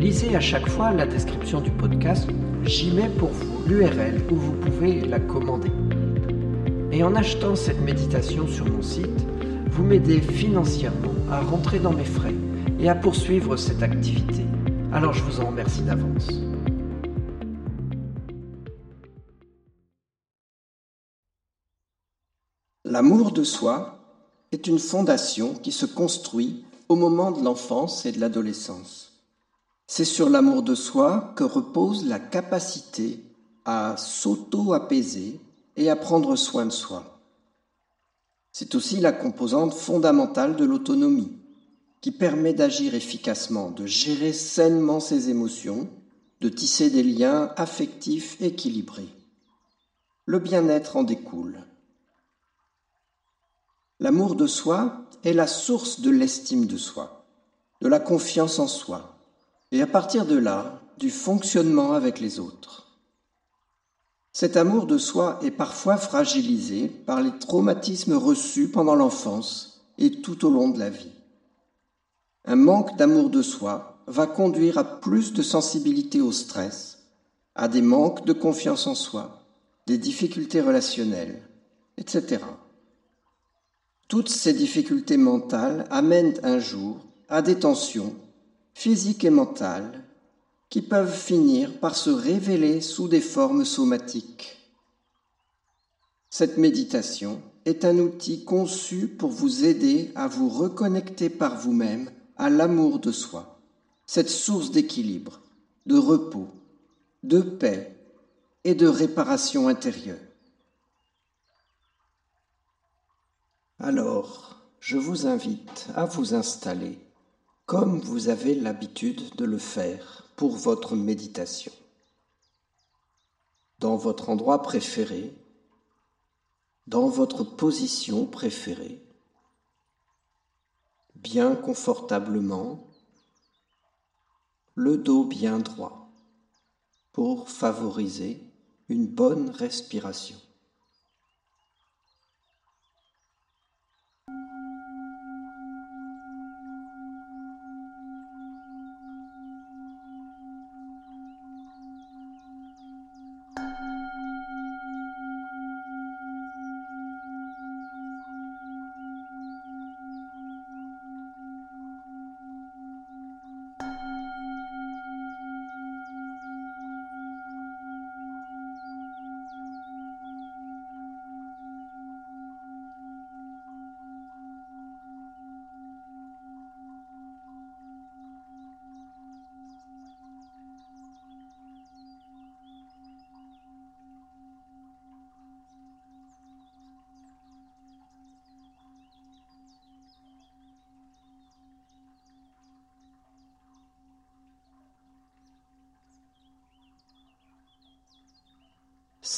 Lisez à chaque fois la description du podcast, j'y mets pour vous l'URL où vous pouvez la commander. Et en achetant cette méditation sur mon site, vous m'aidez financièrement à rentrer dans mes frais et à poursuivre cette activité. Alors je vous en remercie d'avance. L'amour de soi est une fondation qui se construit au moment de l'enfance et de l'adolescence. C'est sur l'amour de soi que repose la capacité à s'auto-apaiser et à prendre soin de soi. C'est aussi la composante fondamentale de l'autonomie, qui permet d'agir efficacement, de gérer sainement ses émotions, de tisser des liens affectifs équilibrés. Le bien-être en découle. L'amour de soi est la source de l'estime de soi, de la confiance en soi, et à partir de là, du fonctionnement avec les autres. Cet amour de soi est parfois fragilisé par les traumatismes reçus pendant l'enfance et tout au long de la vie. Un manque d'amour de soi va conduire à plus de sensibilité au stress, à des manques de confiance en soi, des difficultés relationnelles, etc. Toutes ces difficultés mentales amènent un jour à des tensions physiques et mentales qui peuvent finir par se révéler sous des formes somatiques. Cette méditation est un outil conçu pour vous aider à vous reconnecter par vous-même à l'amour de soi, cette source d'équilibre, de repos, de paix et de réparation intérieure. Alors, je vous invite à vous installer comme vous avez l'habitude de le faire pour votre méditation. Dans votre endroit préféré, dans votre position préférée, bien confortablement, le dos bien droit, pour favoriser une bonne respiration.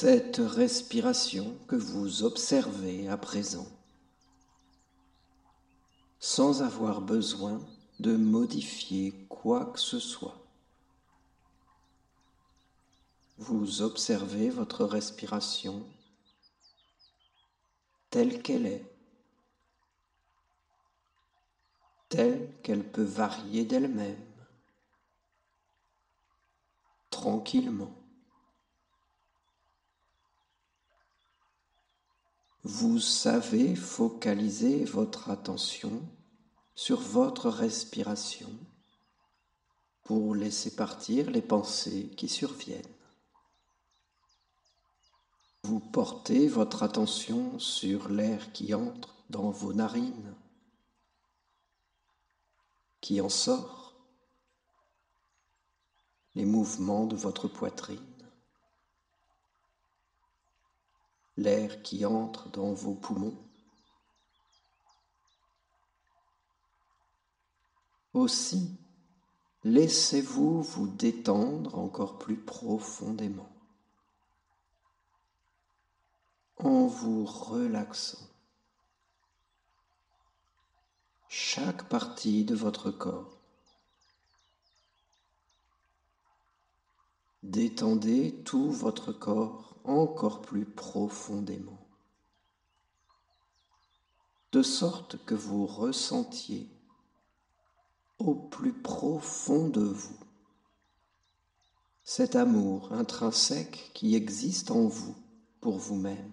Cette respiration que vous observez à présent, sans avoir besoin de modifier quoi que ce soit. Vous observez votre respiration telle qu'elle est, telle qu'elle peut varier d'elle-même, tranquillement. Vous savez focaliser votre attention sur votre respiration pour laisser partir les pensées qui surviennent. Vous portez votre attention sur l'air qui entre dans vos narines, qui en sort, les mouvements de votre poitrine, l'air qui entre dans vos poumons. Aussi, laissez-vous vous détendre encore plus profondément en vous relaxant chaque partie de votre corps. Détendez tout votre corps encore plus profondément, de sorte que vous ressentiez au plus profond de vous cet amour intrinsèque qui existe en vous pour vous-même.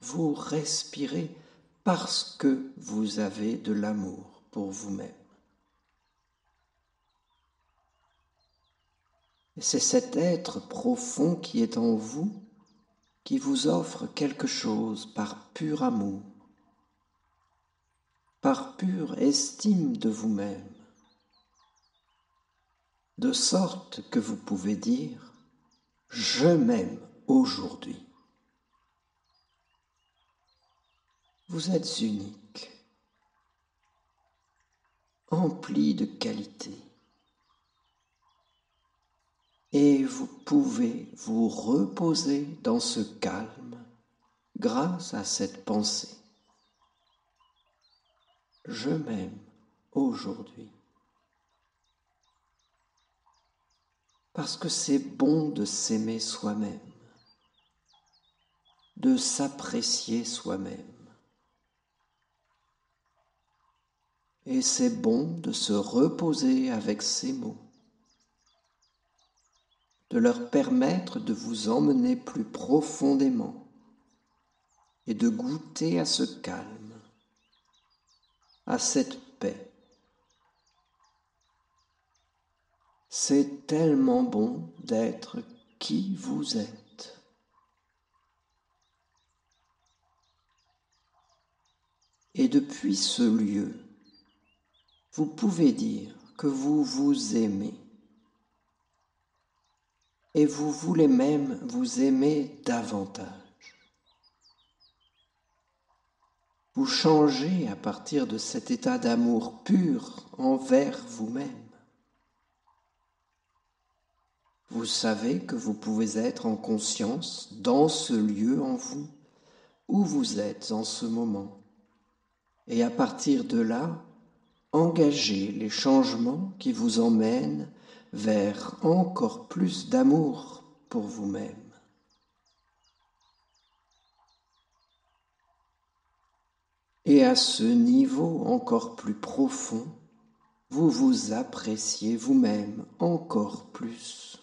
Vous respirez parce que vous avez de l'amour pour vous-même. C'est cet être profond qui est en vous qui vous offre quelque chose par pur amour, par pure estime de vous-même, de sorte que vous pouvez dire ⁇ Je m'aime aujourd'hui ⁇ Vous êtes unique, empli de qualités et vous pouvez vous reposer dans ce calme grâce à cette pensée. Je m'aime aujourd'hui. Parce que c'est bon de s'aimer soi-même, de s'apprécier soi-même. Et c'est bon de se reposer avec ces mots de leur permettre de vous emmener plus profondément et de goûter à ce calme, à cette paix. C'est tellement bon d'être qui vous êtes. Et depuis ce lieu, vous pouvez dire que vous vous aimez et vous voulez même vous aimer davantage. Vous changez à partir de cet état d'amour pur envers vous-même. Vous savez que vous pouvez être en conscience dans ce lieu en vous où vous êtes en ce moment. Et à partir de là, engagez les changements qui vous emmènent vers encore plus d'amour pour vous-même. Et à ce niveau encore plus profond, vous vous appréciez vous-même encore plus.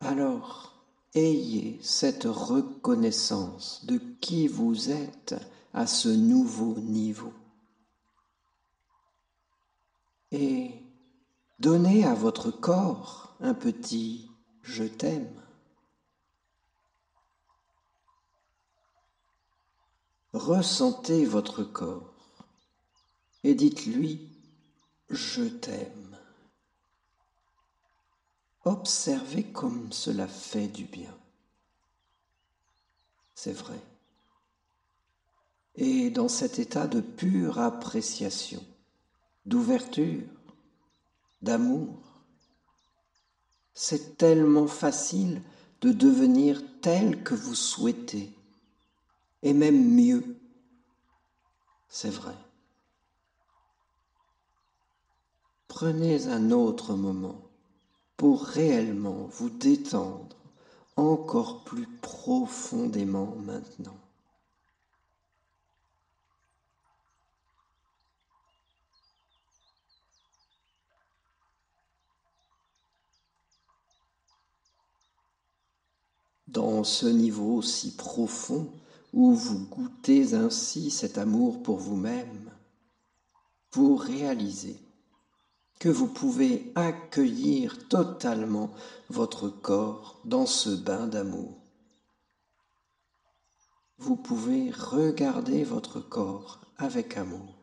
Alors, ayez cette reconnaissance de qui vous êtes à ce nouveau niveau et donnez à votre corps un petit je t'aime. Ressentez votre corps et dites-lui je t'aime. Observez comme cela fait du bien. C'est vrai. Et dans cet état de pure appréciation, d'ouverture, d'amour. C'est tellement facile de devenir tel que vous souhaitez, et même mieux. C'est vrai. Prenez un autre moment pour réellement vous détendre encore plus profondément maintenant. Dans ce niveau si profond où vous goûtez ainsi cet amour pour vous-même, vous réalisez que vous pouvez accueillir totalement votre corps dans ce bain d'amour. Vous pouvez regarder votre corps avec amour.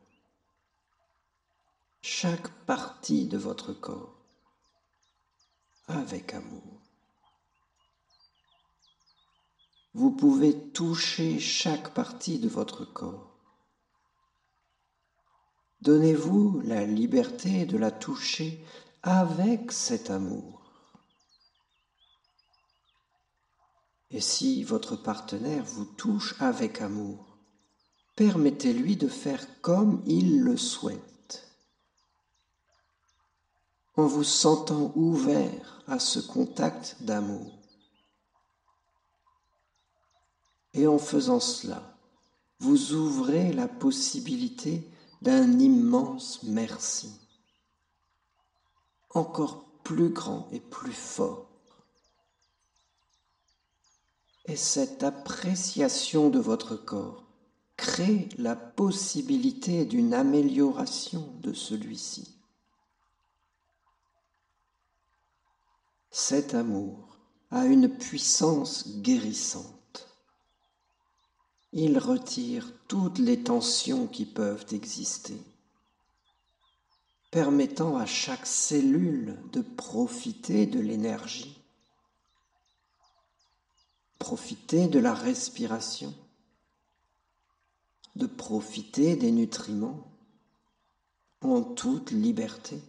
Chaque partie de votre corps avec amour. Vous pouvez toucher chaque partie de votre corps Donnez-vous la liberté de la toucher avec cet amour. Et si votre partenaire vous touche avec amour, permettez-lui de faire comme il le souhaite, en vous sentant ouvert à ce contact d'amour. Et en faisant cela, vous ouvrez la possibilité d'un immense merci, encore plus grand et plus fort. Et cette appréciation de votre corps crée la possibilité d'une amélioration de celui-ci. Cet amour a une puissance guérissante il retire toutes les tensions qui peuvent exister, permettant à chaque cellule de profiter de l'énergie, profiter de la respiration, de profiter des nutriments en toute liberté.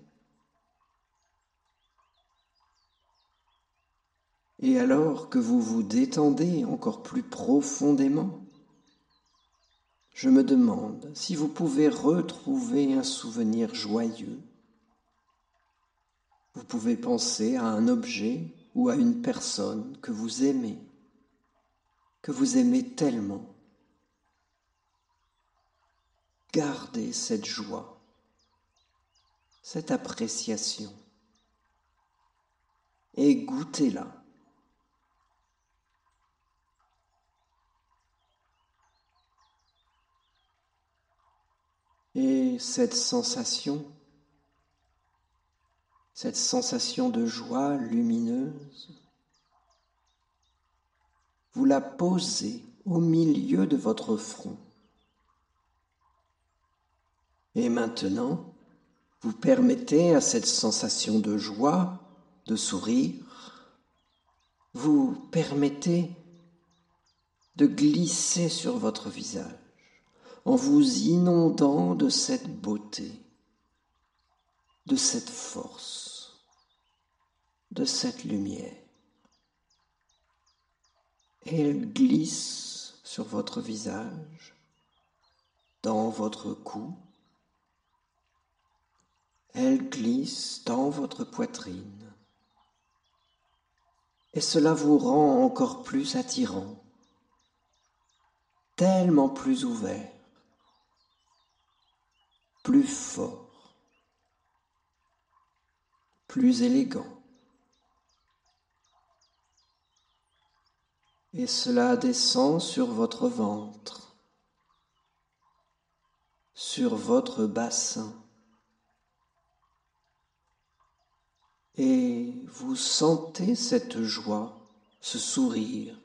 Et alors que vous vous détendez encore plus profondément, je me demande si vous pouvez retrouver un souvenir joyeux. Vous pouvez penser à un objet ou à une personne que vous aimez, que vous aimez tellement. Gardez cette joie, cette appréciation et goûtez-la. Et cette sensation, cette sensation de joie lumineuse, vous la posez au milieu de votre front. Et maintenant, vous permettez à cette sensation de joie de sourire, vous permettez de glisser sur votre visage en vous inondant de cette beauté, de cette force, de cette lumière. elle glisse sur votre visage, dans votre cou, elle glisse dans votre poitrine, et cela vous rend encore plus attirant, tellement plus ouvert plus fort, plus élégant. Et cela descend sur votre ventre, sur votre bassin. Et vous sentez cette joie, ce sourire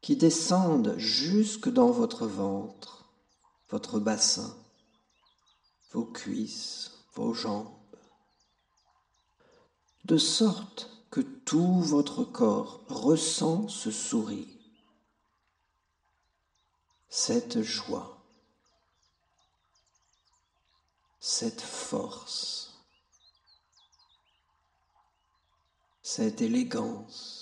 qui descendent jusque dans votre ventre, votre bassin vos cuisses, vos jambes, de sorte que tout votre corps ressent ce sourire, cette joie, cette force, cette élégance.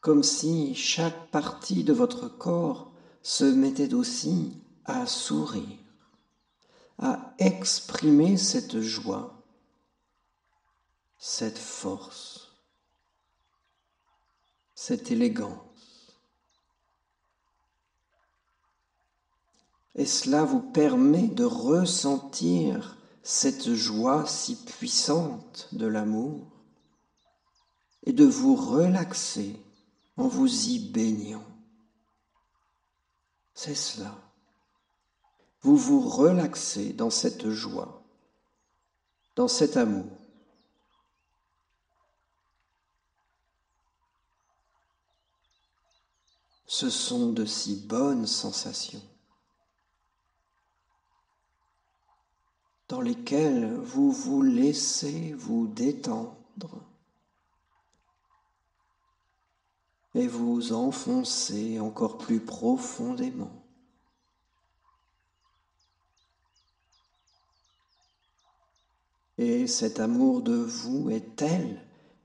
Comme si chaque partie de votre corps se mettait aussi à sourire, à exprimer cette joie, cette force, cette élégance. Et cela vous permet de ressentir cette joie si puissante de l'amour et de vous relaxer en vous y baignant. C'est cela. Vous vous relaxez dans cette joie, dans cet amour. Ce sont de si bonnes sensations dans lesquelles vous vous laissez vous détendre et vous enfoncer encore plus profondément. Et cet amour de vous est tel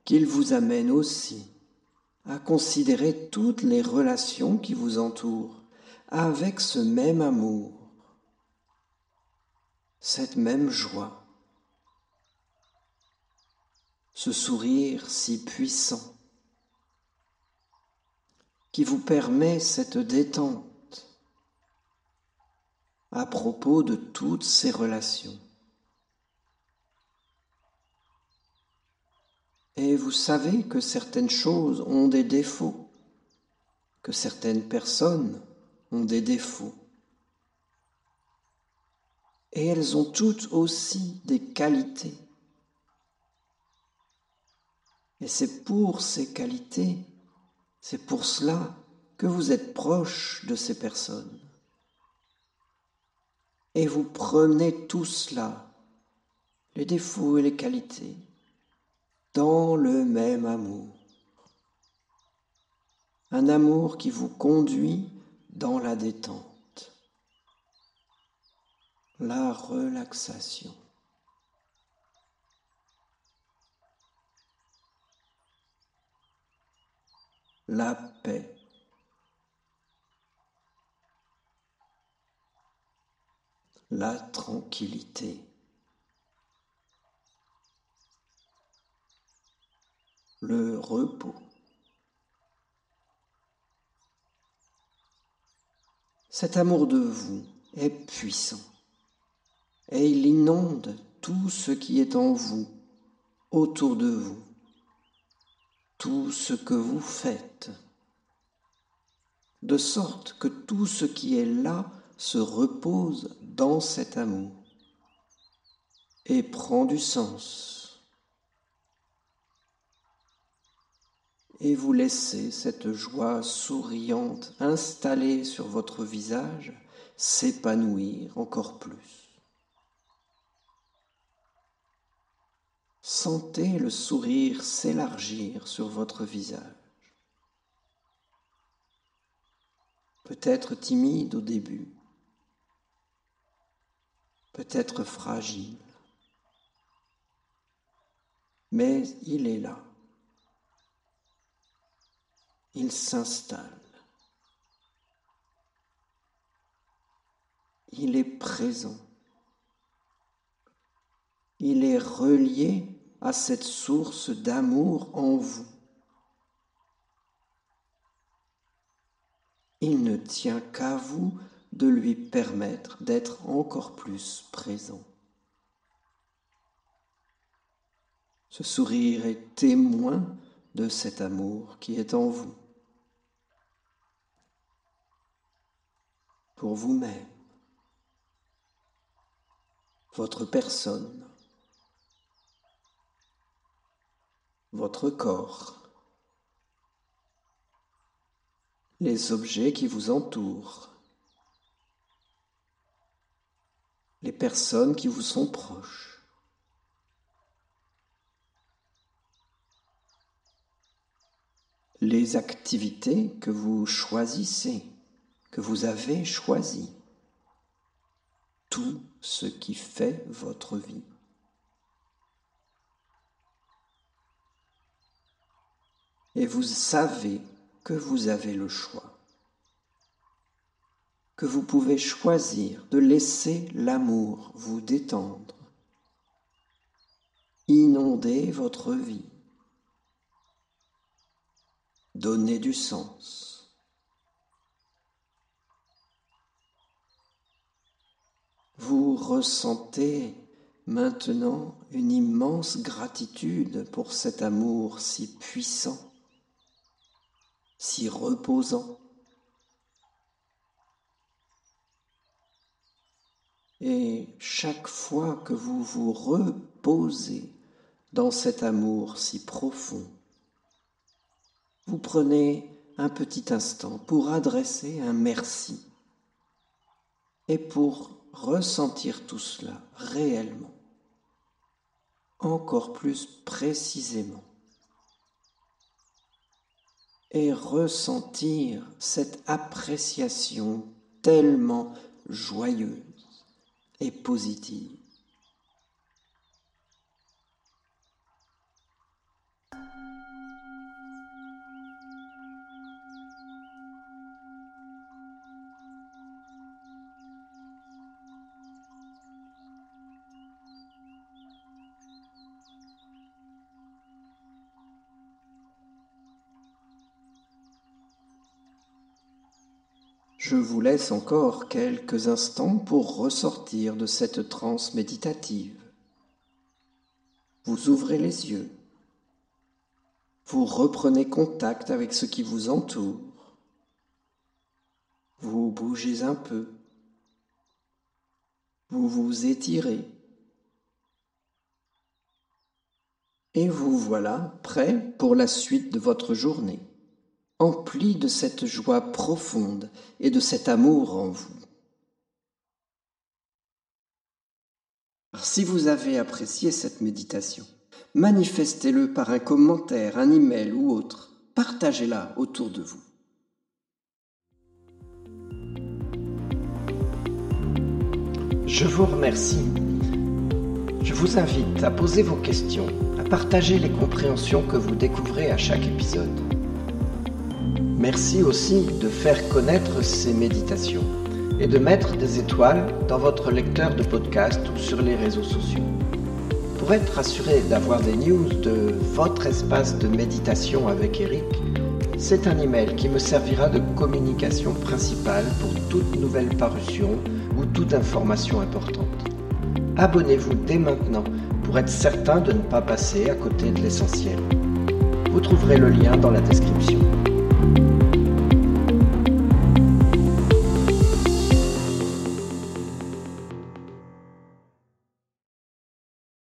qu'il vous amène aussi à considérer toutes les relations qui vous entourent avec ce même amour, cette même joie, ce sourire si puissant qui vous permet cette détente à propos de toutes ces relations. Et vous savez que certaines choses ont des défauts, que certaines personnes ont des défauts. Et elles ont toutes aussi des qualités. Et c'est pour ces qualités c'est pour cela que vous êtes proche de ces personnes. Et vous prenez tout cela, les défauts et les qualités, dans le même amour. Un amour qui vous conduit dans la détente, la relaxation. La paix. La tranquillité. Le repos. Cet amour de vous est puissant et il inonde tout ce qui est en vous, autour de vous tout ce que vous faites, de sorte que tout ce qui est là se repose dans cet amour et prend du sens. Et vous laissez cette joie souriante installée sur votre visage s'épanouir encore plus. Sentez le sourire s'élargir sur votre visage. Peut-être timide au début, peut-être fragile, mais il est là. Il s'installe. Il est présent. Il est relié à cette source d'amour en vous. Il ne tient qu'à vous de lui permettre d'être encore plus présent. Ce sourire est témoin de cet amour qui est en vous. Pour vous-même, votre personne, votre corps, les objets qui vous entourent, les personnes qui vous sont proches. les activités que vous choisissez, que vous avez choisies, tout ce qui fait votre vie. Et vous savez que vous avez le choix, que vous pouvez choisir de laisser l'amour vous détendre, inonder votre vie, donner du sens. Vous ressentez maintenant une immense gratitude pour cet amour si puissant, si reposant. Et chaque fois que vous vous reposez dans cet amour si profond, vous prenez un petit instant pour adresser un merci et pour ressentir tout cela réellement, encore plus précisément, et ressentir cette appréciation tellement joyeuse et positive. Je vous laisse encore quelques instants pour ressortir de cette transe méditative. Vous ouvrez les yeux. Vous reprenez contact avec ce qui vous entoure. Vous bougez un peu. Vous vous étirez. Et vous voilà prêt pour la suite de votre journée empli de cette joie profonde et de cet amour en vous. si vous avez apprécié cette méditation, manifestez-le par un commentaire, un email ou autre. Partagez-la autour de vous. Je vous remercie. Je vous invite à poser vos questions, à partager les compréhensions que vous découvrez à chaque épisode. Merci aussi de faire connaître ces méditations et de mettre des étoiles dans votre lecteur de podcast ou sur les réseaux sociaux. Pour être assuré d'avoir des news de votre espace de méditation avec Eric, c'est un email qui me servira de communication principale pour toute nouvelle parution ou toute information importante. Abonnez-vous dès maintenant pour être certain de ne pas passer à côté de l'essentiel. Vous trouverez le lien dans la description.